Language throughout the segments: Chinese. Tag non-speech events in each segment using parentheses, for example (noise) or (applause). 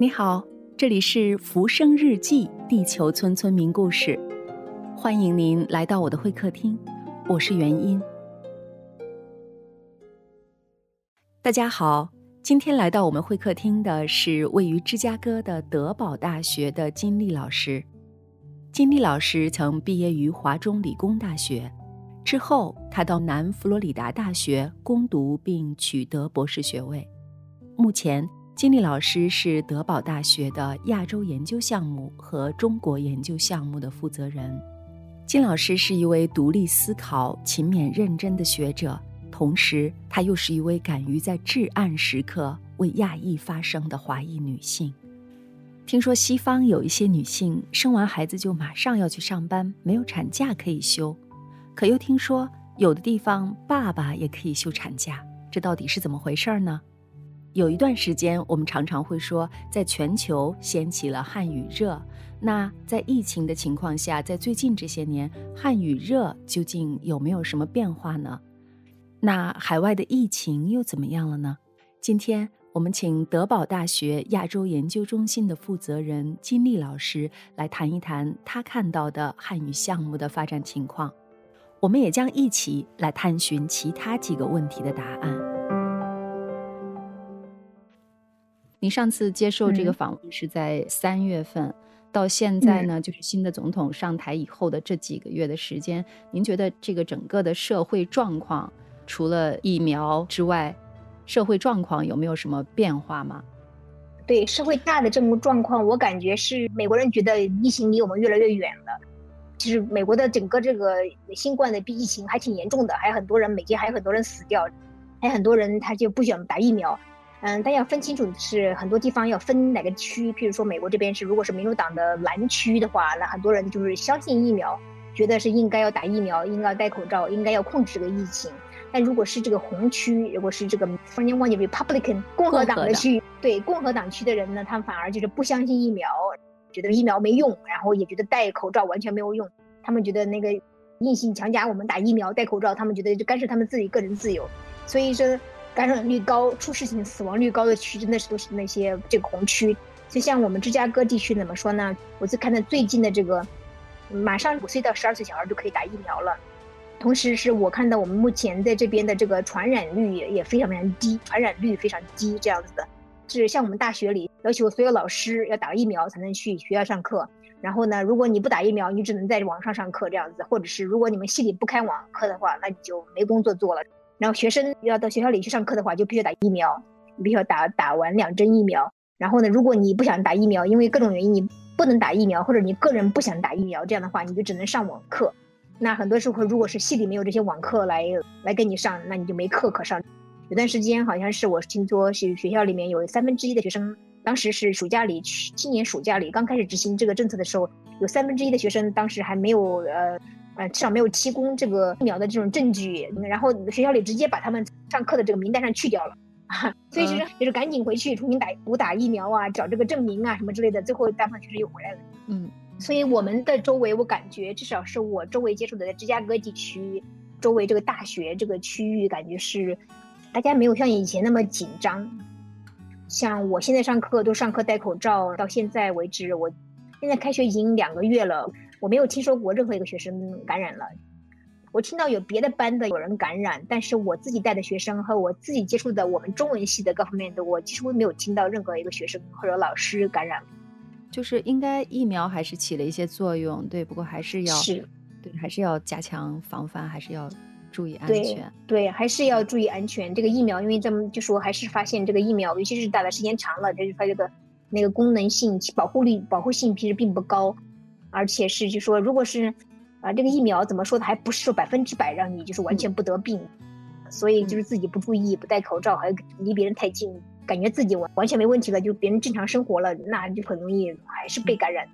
你好，这里是《浮生日记》地球村村民故事，欢迎您来到我的会客厅，我是元音。大家好，今天来到我们会客厅的是位于芝加哥的德堡大学的金丽老师。金丽老师曾毕业于华中理工大学，之后他到南佛罗里达大学攻读并取得博士学位，目前。金丽老师是德堡大学的亚洲研究项目和中国研究项目的负责人。金老师是一位独立思考、勤勉认真的学者，同时她又是一位敢于在至暗时刻为亚裔发声的华裔女性。听说西方有一些女性生完孩子就马上要去上班，没有产假可以休，可又听说有的地方爸爸也可以休产假，这到底是怎么回事呢？有一段时间，我们常常会说，在全球掀起了汉语热。那在疫情的情况下，在最近这些年，汉语热究竟有没有什么变化呢？那海外的疫情又怎么样了呢？今天我们请德堡大学亚洲研究中心的负责人金丽老师来谈一谈他看到的汉语项目的发展情况。我们也将一起来探寻其他几个问题的答案。您上次接受这个访问是在三月份，到现在呢，就是新的总统上台以后的这几个月的时间，您觉得这个整个的社会状况，除了疫苗之外，社会状况有没有什么变化吗？对社会大的这种状况，我感觉是美国人觉得疫情离我们越来越远了。其实美国的整个这个新冠的疫情还挺严重的，还有很多人每天还有很多人死掉，还有很多人他就不想打疫苗。嗯，但要分清楚的是，很多地方要分哪个区。譬如说，美国这边是，如果是民主党的蓝区的话，那很多人就是相信疫苗，觉得是应该要打疫苗，应该要戴口罩，应该要控制这个疫情。但如果是这个红区，如果是这个突然间忘记 Republican 共和党的区，对共和党区的人呢，他们反而就是不相信疫苗，觉得疫苗没用，然后也觉得戴口罩完全没有用。他们觉得那个硬性强加我们打疫苗、戴口罩，他们觉得就干涉他们自己个人自由。所以说。感染率高、出事情、死亡率高的区，真的是都是那些这个红区。就像我们芝加哥地区怎么说呢？我就看到最近的这个，马上五岁到十二岁小孩就可以打疫苗了。同时，是我看到我们目前在这边的这个传染率也也非常非常低，传染率非常低这样子的。是像我们大学里要求所有老师要打疫苗才能去学校上课。然后呢，如果你不打疫苗，你只能在网上上课这样子。或者是如果你们系里不开网课的话，那你就没工作做了。然后学生要到学校里去上课的话，就必须打疫苗，你必须要打打完两针疫苗。然后呢，如果你不想打疫苗，因为各种原因你不能打疫苗，或者你个人不想打疫苗，这样的话你就只能上网课。那很多时候，如果是系里没有这些网课来来给你上，那你就没课可上。有段时间好像是我听说是学校里面有三分之一的学生，当时是暑假里去，今年暑假里刚开始执行这个政策的时候，有三分之一的学生当时还没有呃。呃，至少没有提供这个疫苗的这种证据，然后学校里直接把他们上课的这个名单上去掉了，(laughs) 所以就是就是赶紧回去重新打补打疫苗啊，找这个证明啊什么之类的，最后大部分学生又回来了。嗯，所以我们的周围，我感觉至少是我周围接触的，在芝加哥地区周围这个大学这个区域，感觉是大家没有像以前那么紧张。像我现在上课都上课戴口罩，到现在为止，我现在开学已经两个月了。我没有听说过任何一个学生感染了，我听到有别的班的有人感染，但是我自己带的学生和我自己接触的我们中文系的各方面的，我几乎没有听到任何一个学生或者老师感染。就是应该疫苗还是起了一些作用，对，不过还是要是，对，还是要加强防范，还是要注意安全。对，还是要注意安全。这个疫苗，因为咱们就说还是发现这个疫苗，尤其是打的时间长了，就是它这个那个功能性、保护力、保护性其实并不高。而且是就说，如果是，啊，这个疫苗怎么说的，还不是说百分之百让你就是完全不得病，所以就是自己不注意、不戴口罩，还离别人太近，感觉自己完完全没问题了，就别人正常生活了，那就很容易还是被感染。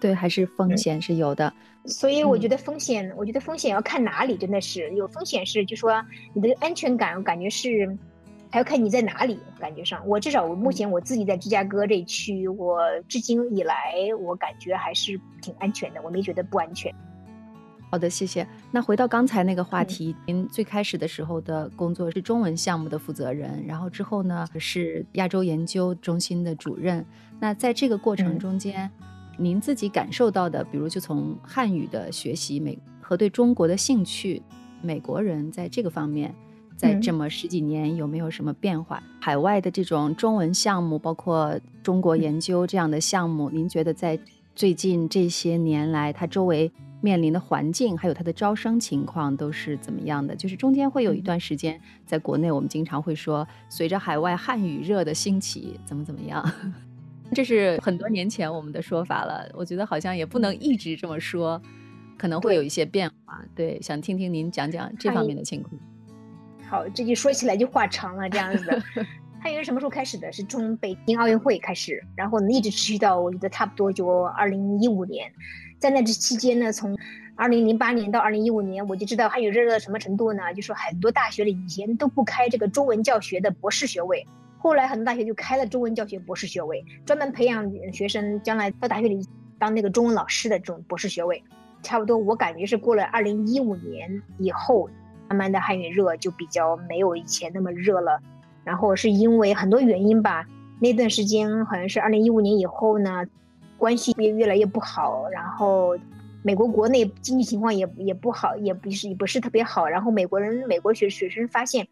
对，还是风险是有的。所以我觉得风险，我觉得风险要看哪里，真的是有风险是，就说你的安全感，我感觉是。还要看你在哪里，感觉上，我至少我目前我自己在芝加哥这一区，我至今以来我感觉还是挺安全的，我没觉得不安全。好的，谢谢。那回到刚才那个话题，您最开始的时候的工作是中文项目的负责人，然后之后呢是亚洲研究中心的主任。那在这个过程中间，您自己感受到的，比如就从汉语的学习美和对中国的兴趣，美国人在这个方面，在这么十几年有没有什么变化？海外的这种中文项目，包括中国研究这样的项目，您觉得在最近这些年来，它周围？面临的环境，还有它的招生情况都是怎么样的？就是中间会有一段时间，在国内我们经常会说，随着海外汉语热的兴起，怎么怎么样？(laughs) 这是很多年前我们的说法了。我觉得好像也不能一直这么说，可能会有一些变化。对，想听听您讲讲这方面的情况。好，这就说起来就话长了，这样子。(laughs) 汉语什么时候开始的？是从北京奥运会开始，然后一直持续到我觉得差不多就二零一五年。在那这期间呢，从二零零八年到二零一五年，我就知道汉语热到什么程度呢？就说很多大学里以前都不开这个中文教学的博士学位，后来很多大学就开了中文教学博士学位，专门培养学生将来到大学里当那个中文老师的这种博士学位。差不多我感觉是过了二零一五年以后，慢慢的汉语热就比较没有以前那么热了。然后是因为很多原因吧，那段时间好像是二零一五年以后呢。关系也越来越不好，然后美国国内经济情况也也不好，也不是也不是特别好。然后美国人美国学学生发现，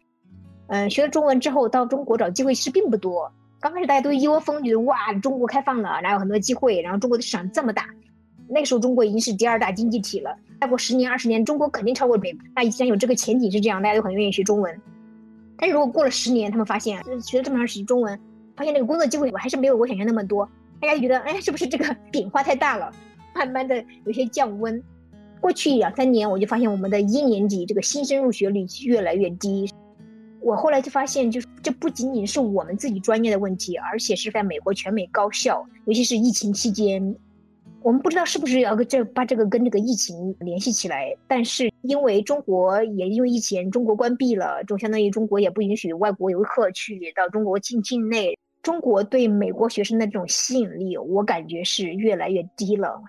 嗯，学了中文之后到中国找机会其实并不多。刚开始大家都一窝蜂觉得哇，中国开放了，哪有很多机会？然后中国的市场这么大，那个时候中国已经是第二大经济体了。再过十年二十年，中国肯定超过美。那既然有这个前景是这样，大家都很愿意学中文。但是如果过了十年，他们发现学了这么长时间中文，发现那个工作机会我还是没有我想象那么多。大家就觉得，哎，是不是这个 (laughs) 饼画太大了？慢慢的有些降温。过去两三年，我就发现我们的一年级这个新生入学率越来越低。我后来就发现，就是这不仅仅是我们自己专业的问题，而且是在美国全美高校，尤其是疫情期间，我们不知道是不是要跟这把这个跟这个疫情联系起来。但是因为中国也因为疫情，中国关闭了，就相当于中国也不允许外国游客去到中国境境内。中国对美国学生的这种吸引力，我感觉是越来越低了。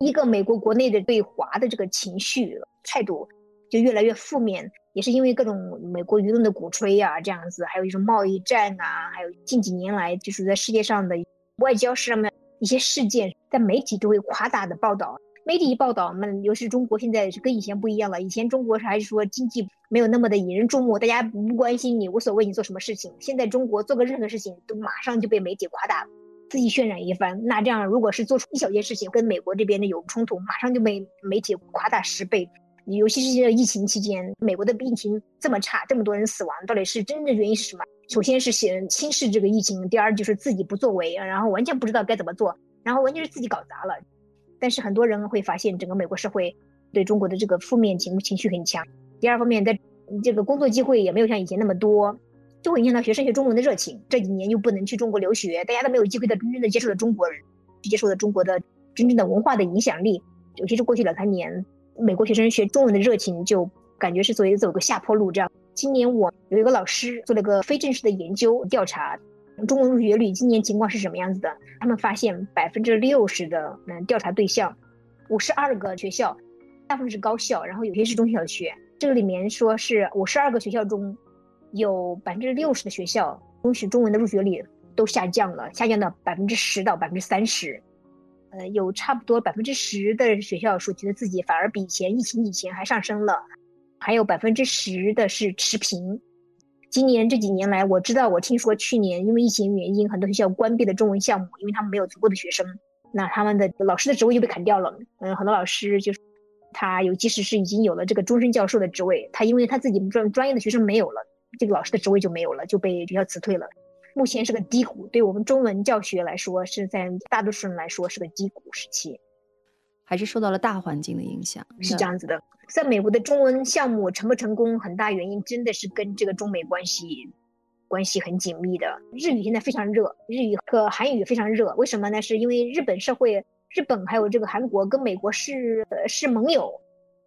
一个美国国内的对华的这个情绪态度就越来越负面，也是因为各种美国舆论的鼓吹啊，这样子，还有一种贸易战啊，还有近几年来就是在世界上的外交上面一些事件，在媒体都会夸大的报道。媒体一报道，那尤其是中国现在是跟以前不一样了。以前中国还是说经济没有那么的引人注目，大家不关心你，无所谓你做什么事情。现在中国做个任何事情都马上就被媒体夸大，自己渲染一番。那这样如果是做出一小件事情跟美国这边的有冲突，马上就被媒体夸大十倍。尤其是疫情期间，美国的病情这么差，这么多人死亡，到底是真正原因是什么？首先是先轻视这个疫情，第二就是自己不作为，然后完全不知道该怎么做，然后完全是自己搞砸了。但是很多人会发现，整个美国社会对中国的这个负面情情绪很强。第二方面，在这个工作机会也没有像以前那么多，就会影响到学生学中文的热情。这几年又不能去中国留学，大家都没有机会的真正的接触了中国人，去接受了中国的真正的文化的影响力。尤其是过去两三年，美国学生学中文的热情就感觉是走走个下坡路。这样，今年我有一个老师做了个非正式的研究调查。中文入学率今年情况是什么样子的？他们发现百分之六十的嗯调查对象，五十二个学校，大部分是高校，然后有些是中小学。这个里面说是五十二个学校中，有百分之六十的学校中学中文的入学率都下降了，下降到百分之十到百分之三十。呃，有差不多百分之十的学校说觉得自己反而比以前疫情以前还上升了，还有百分之十的是持平。今年这几年来，我知道，我听说去年因为疫情原因，很多学校关闭了中文项目，因为他们没有足够的学生，那他们的老师的职位就被砍掉了。嗯，很多老师就是他有，即使是已经有了这个终身教授的职位，他因为他自己专专业的学生没有了，这个老师的职位就没有了，就被学校辞退了。目前是个低谷，对我们中文教学来说，是在大多数人来说是个低谷时期。还是受到了大环境的影响，是这样子的。在美国的中文项目成不成功，很大原因真的是跟这个中美关系关系很紧密的。日语现在非常热，日语和韩语非常热，为什么呢？是因为日本社会，日本还有这个韩国跟美国是是盟友，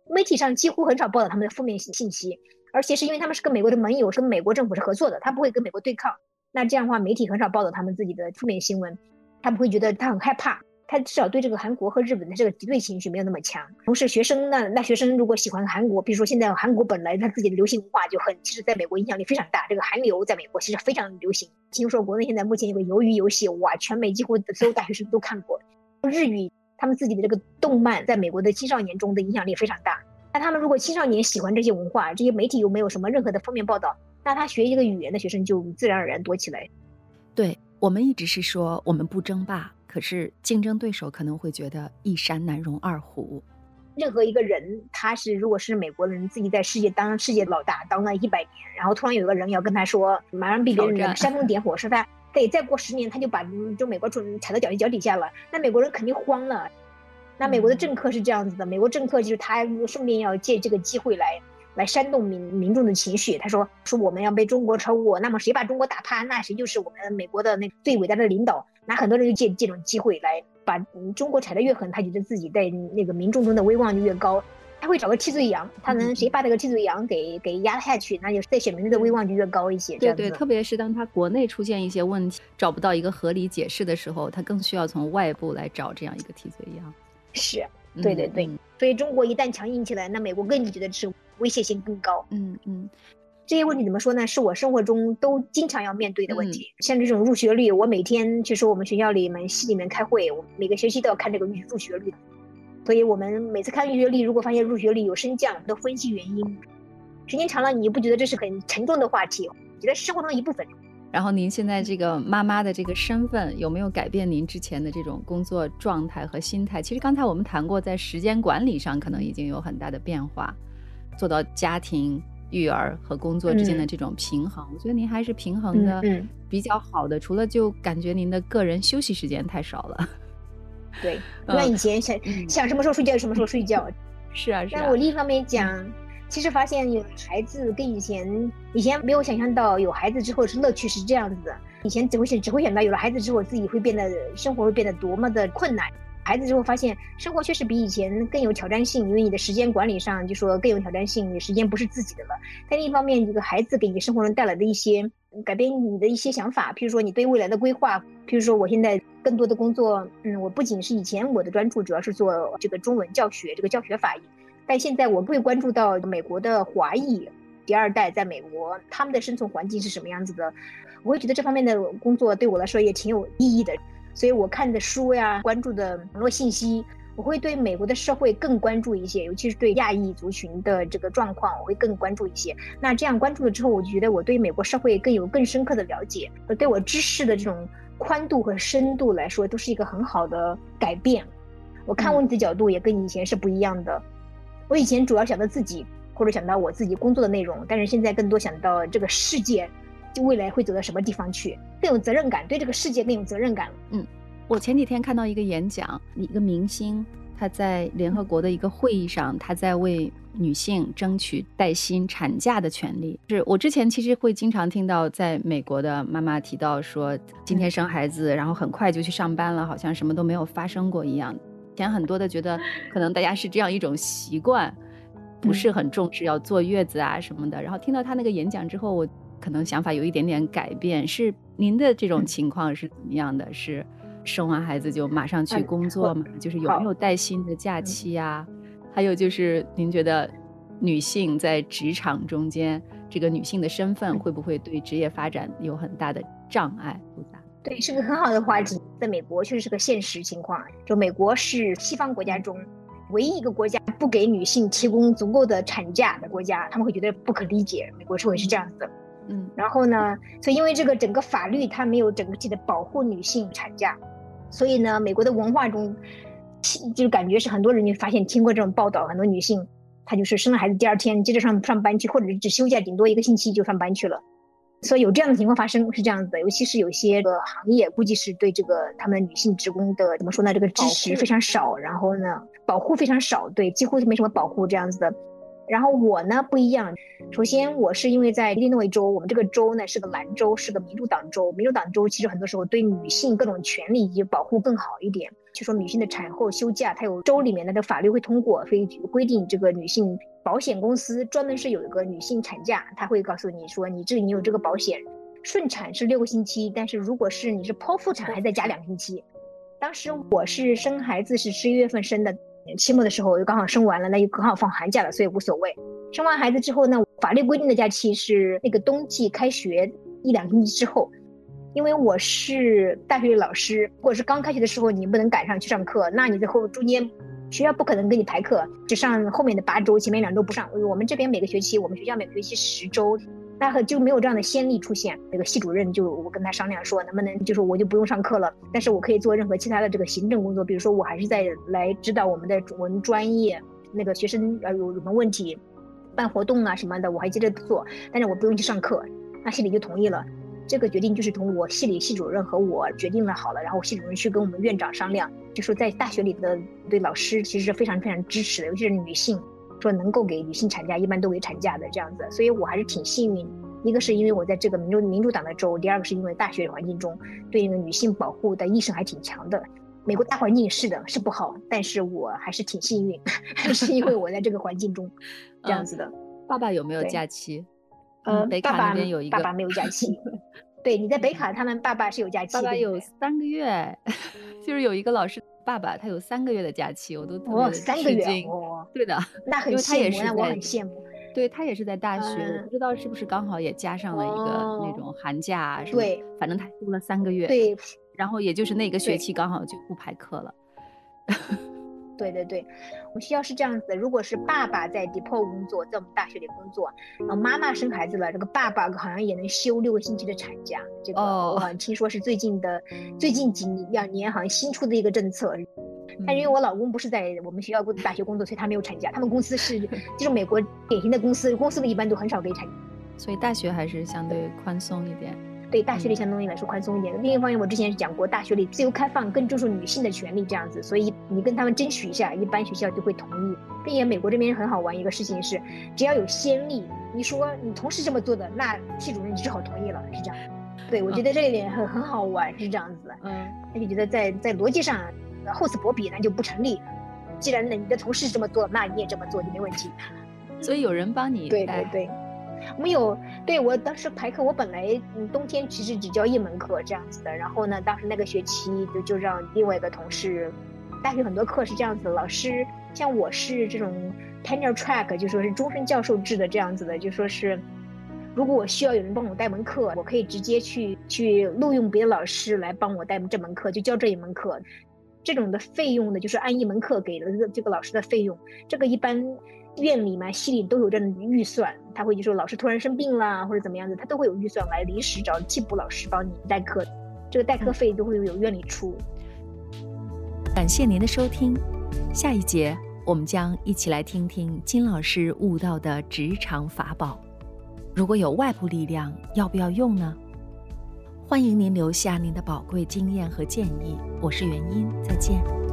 媒体上几乎很少报道他们的负面信息，而且是因为他们是跟美国的盟友，是跟美国政府是合作的，他不会跟美国对抗。那这样的话，媒体很少报道他们自己的负面新闻，他不会觉得他很害怕。他至少对这个韩国和日本的这个敌对情绪没有那么强。同时，学生呢，那学生如果喜欢韩国，比如说现在韩国本来他自己的流行文化就很，其实在美国影响力非常大。这个韩流在美国其实非常流行。听说国内现在目前有个鱿鱼游戏，哇，全美几乎所有大学生都看过。日语他们自己的这个动漫在美国的青少年中的影响力非常大。那他们如果青少年喜欢这些文化，这些媒体又没有什么任何的封面报道，那他学这个语言的学生就自然而然多起来。对我们一直是说我们不争霸。可是竞争对手可能会觉得一山难容二虎。任何一个人，他是如果是美国人，自己在世界当世界老大当了一百年，然后突然有个人要跟他说，马上被别人煽风点火，说他 (laughs) 对再过十年他就把就美国踩踩到脚脚底下了，那美国人肯定慌了。那美国的政客是这样子的，美国政客就是他顺便要借这个机会来来煽动民民众的情绪。他说说我们要被中国超过，那么谁把中国打趴，那谁就是我们美国的那最伟大的领导。那很多人就借这种机会来把中国踩得越狠，他觉得自己在那个民众中的威望就越高，他会找个替罪羊，他能谁把这个替罪羊给给压下去，那就在选民的威望就越高一些。对对，特别是当他国内出现一些问题，找不到一个合理解释的时候，他更需要从外部来找这样一个替罪羊。是，对对对，所以中国一旦强硬起来，那美国更觉得是威胁性更高。嗯嗯。这些问题怎么说呢？是我生活中都经常要面对的问题。像这种入学率，我每天其实我们学校里面系里面开会，我每个学期都要看这个入入学率。所以我们每次看入学率，如果发现入学率有升降，都分析原因。时间长了，你不觉得这是很沉重的话题？觉得生活中的一部分。然后您现在这个妈妈的这个身份有没有改变您之前的这种工作状态和心态？其实刚才我们谈过，在时间管理上可能已经有很大的变化，做到家庭。育儿和工作之间的这种平衡，我觉得您还是平衡的比较好的。除了就感觉您的个人休息时间太少了。(laughs) 对，那以前想想什么时候睡觉就什么时候睡觉。(laughs) 是啊，是啊。但我另一方面讲，其实发现有孩子跟以前以前没有想象到有孩子之后是乐趣是这样子的。以前只会想只会想到有了孩子之后自己会变得生活会变得多么的困难。孩子之后发现生活确实比以前更有挑战性，因为你的时间管理上就说更有挑战性，你时间不是自己的了。但另一方面，这个孩子给你生活中带来的一些改变，你的一些想法，譬如说你对未来的规划，譬如说我现在更多的工作，嗯，我不仅是以前我的专注主要是做这个中文教学，这个教学法，但现在我会关注到美国的华裔第二代在美国他们的生存环境是什么样子的，我会觉得这方面的工作对我来说也挺有意义的。所以我看的书呀，关注的网络信息，我会对美国的社会更关注一些，尤其是对亚裔族群的这个状况，我会更关注一些。那这样关注了之后，我就觉得我对美国社会更有更深刻的了解，对我知识的这种宽度和深度来说，都是一个很好的改变。我看问题的角度也跟以前是不一样的。我以前主要想到自己，或者想到我自己工作的内容，但是现在更多想到这个世界。未来会走到什么地方去？更有责任感，对这个世界更有责任感了。嗯，我前几天看到一个演讲，一个明星他在联合国的一个会议上，他在为女性争取带薪产假的权利。是我之前其实会经常听到在美国的妈妈提到说，今天生孩子，然后很快就去上班了，好像什么都没有发生过一样。以前很多的觉得可能大家是这样一种习惯，不是很重视要坐月子啊什么的。然后听到他那个演讲之后，我。可能想法有一点点改变，是您的这种情况是怎么样的？是生完孩子就马上去工作吗？就是有没有带薪的假期呀？还有就是您觉得女性在职场中间，这个女性的身份会不会对职业发展有很大的障碍？复杂？对，是个很好的话题。在美国确实是个现实情况，就美国是西方国家中唯一一个国家不给女性提供足够的产假的国家，他们会觉得不可理解。美国社会是这样子的。嗯，然后呢？所以因为这个整个法律它没有整体的保护女性产假，所以呢，美国的文化中，就感觉是很多人就发现听过这种报道，很多女性她就是生了孩子第二天接着上上班去，或者是只休假顶多一个星期就上班去了。所以有这样的情况发生是这样子的，尤其是有些个行业估计是对这个他们女性职工的怎么说呢？这个支持非常少，然后呢，保护非常少，对，几乎是没什么保护这样子的。然后我呢不一样，首先我是因为在伊利诺伊州，我们这个州呢是个蓝州，是个民主党州。民主党州其实很多时候对女性各种权利以及保护更好一点。就说女性的产后休假，它有州里面的这法律会通过，所以规定这个女性保险公司专门是有一个女性产假，他会告诉你说你这你有这个保险，顺产是六个星期，但是如果是你是剖腹产，还再加两个星期。当时我是生孩子是十一月份生的，期末的时候就刚好生完了，那就刚好放寒假了，所以无所谓。生完孩子之后呢，法律规定的假期是那个冬季开学一两个星期之后。因为我是大学的老师，或者是刚开学的时候你不能赶上去上课，那你在后中间学校不可能给你排课，只上后面的八周，前面两周不上。我们这边每个学期，我们学校每个学期十周，那就没有这样的先例出现。那个系主任就我跟他商量说，能不能就是我就不用上课了，但是我可以做任何其他的这个行政工作，比如说我还是在来指导我们的我们专业那个学生呃有什么问题，办活动啊什么的，我还接着做，但是我不用去上课。那系里就同意了。这个决定就是从我系里系主任和我决定了好了，然后系主任去跟我们院长商量，就说在大学里的对老师其实是非常非常支持的，尤其是女性，说能够给女性产假，一般都给产假的这样子，所以我还是挺幸运。一个是因为我在这个民主民主党的州，第二个是因为大学环境中对那个女性保护的意识还挺强的。美国大环境是的，是不好，但是我还是挺幸运，(laughs) 是因为我在这个环境中 (laughs) 这样子的。爸爸有没有假期？呃，北卡那边有一个爸爸没有假期。(laughs) 对，你在北卡，他们爸爸是有假期。爸爸有三个月，就是有一个老师爸爸，他有三个月的假期，我都特别三个月哦，对的，那很羡慕，那我很羡慕。对他也是在大学，我不知道是不是刚好也加上了一个那种寒假什么，对，反正他休了三个月。对，然后也就是那个学期刚好就不排课了。(laughs) 对对对，我们学校是这样子的：如果是爸爸在 depot 工作，在我们大学里工作，然后妈妈生孩子了，这个爸爸好像也能休六个星期的产假。这个我好像听说是最近的，最近几两年好像新出的一个政策。但因为我老公不是在我们学校大学工作，所以他没有产假。他们公司是就是美国典型的公司，公司的一般都很少给产假，所以大学还是相对宽松一点。对大学里相对于来说宽松一点。另一方面，我之前讲过，大学里自由开放，更注重女性的权利这样子，所以你跟他们争取一下，一般学校就会同意。并且美国这边很好玩一个事情是，只要有先例，你说你同事这么做的，那系主任就只好同意了，是这样。对，我觉得这一点很很好玩，是这样子。嗯，他就觉得在在逻辑上厚此薄彼，那就不成立。既然你的同事这么做，那你也这么做就没问题。所以有人帮你对对对。我们有，对我当时排课，我本来嗯冬天其实只教一门课这样子的，然后呢，当时那个学期就就让另外一个同事，大学很多课是这样子的，老师像我是这种 tenure track，就说是终身教授制的这样子的，就说是如果我需要有人帮我带门课，我可以直接去去录用别的老师来帮我带这门课，就教这一门课，这种的费用呢，就是按一门课给了这个这个老师的费用，这个一般。院里嘛，系里都有这样的预算，他会就说老师突然生病了，或者怎么样子，他都会有预算来临时找替补老师帮你代课，这个代课费都会有院里出。感谢您的收听，下一节我们将一起来听听金老师悟到的职场法宝。如果有外部力量，要不要用呢？欢迎您留下您的宝贵经验和建议。我是元音，再见。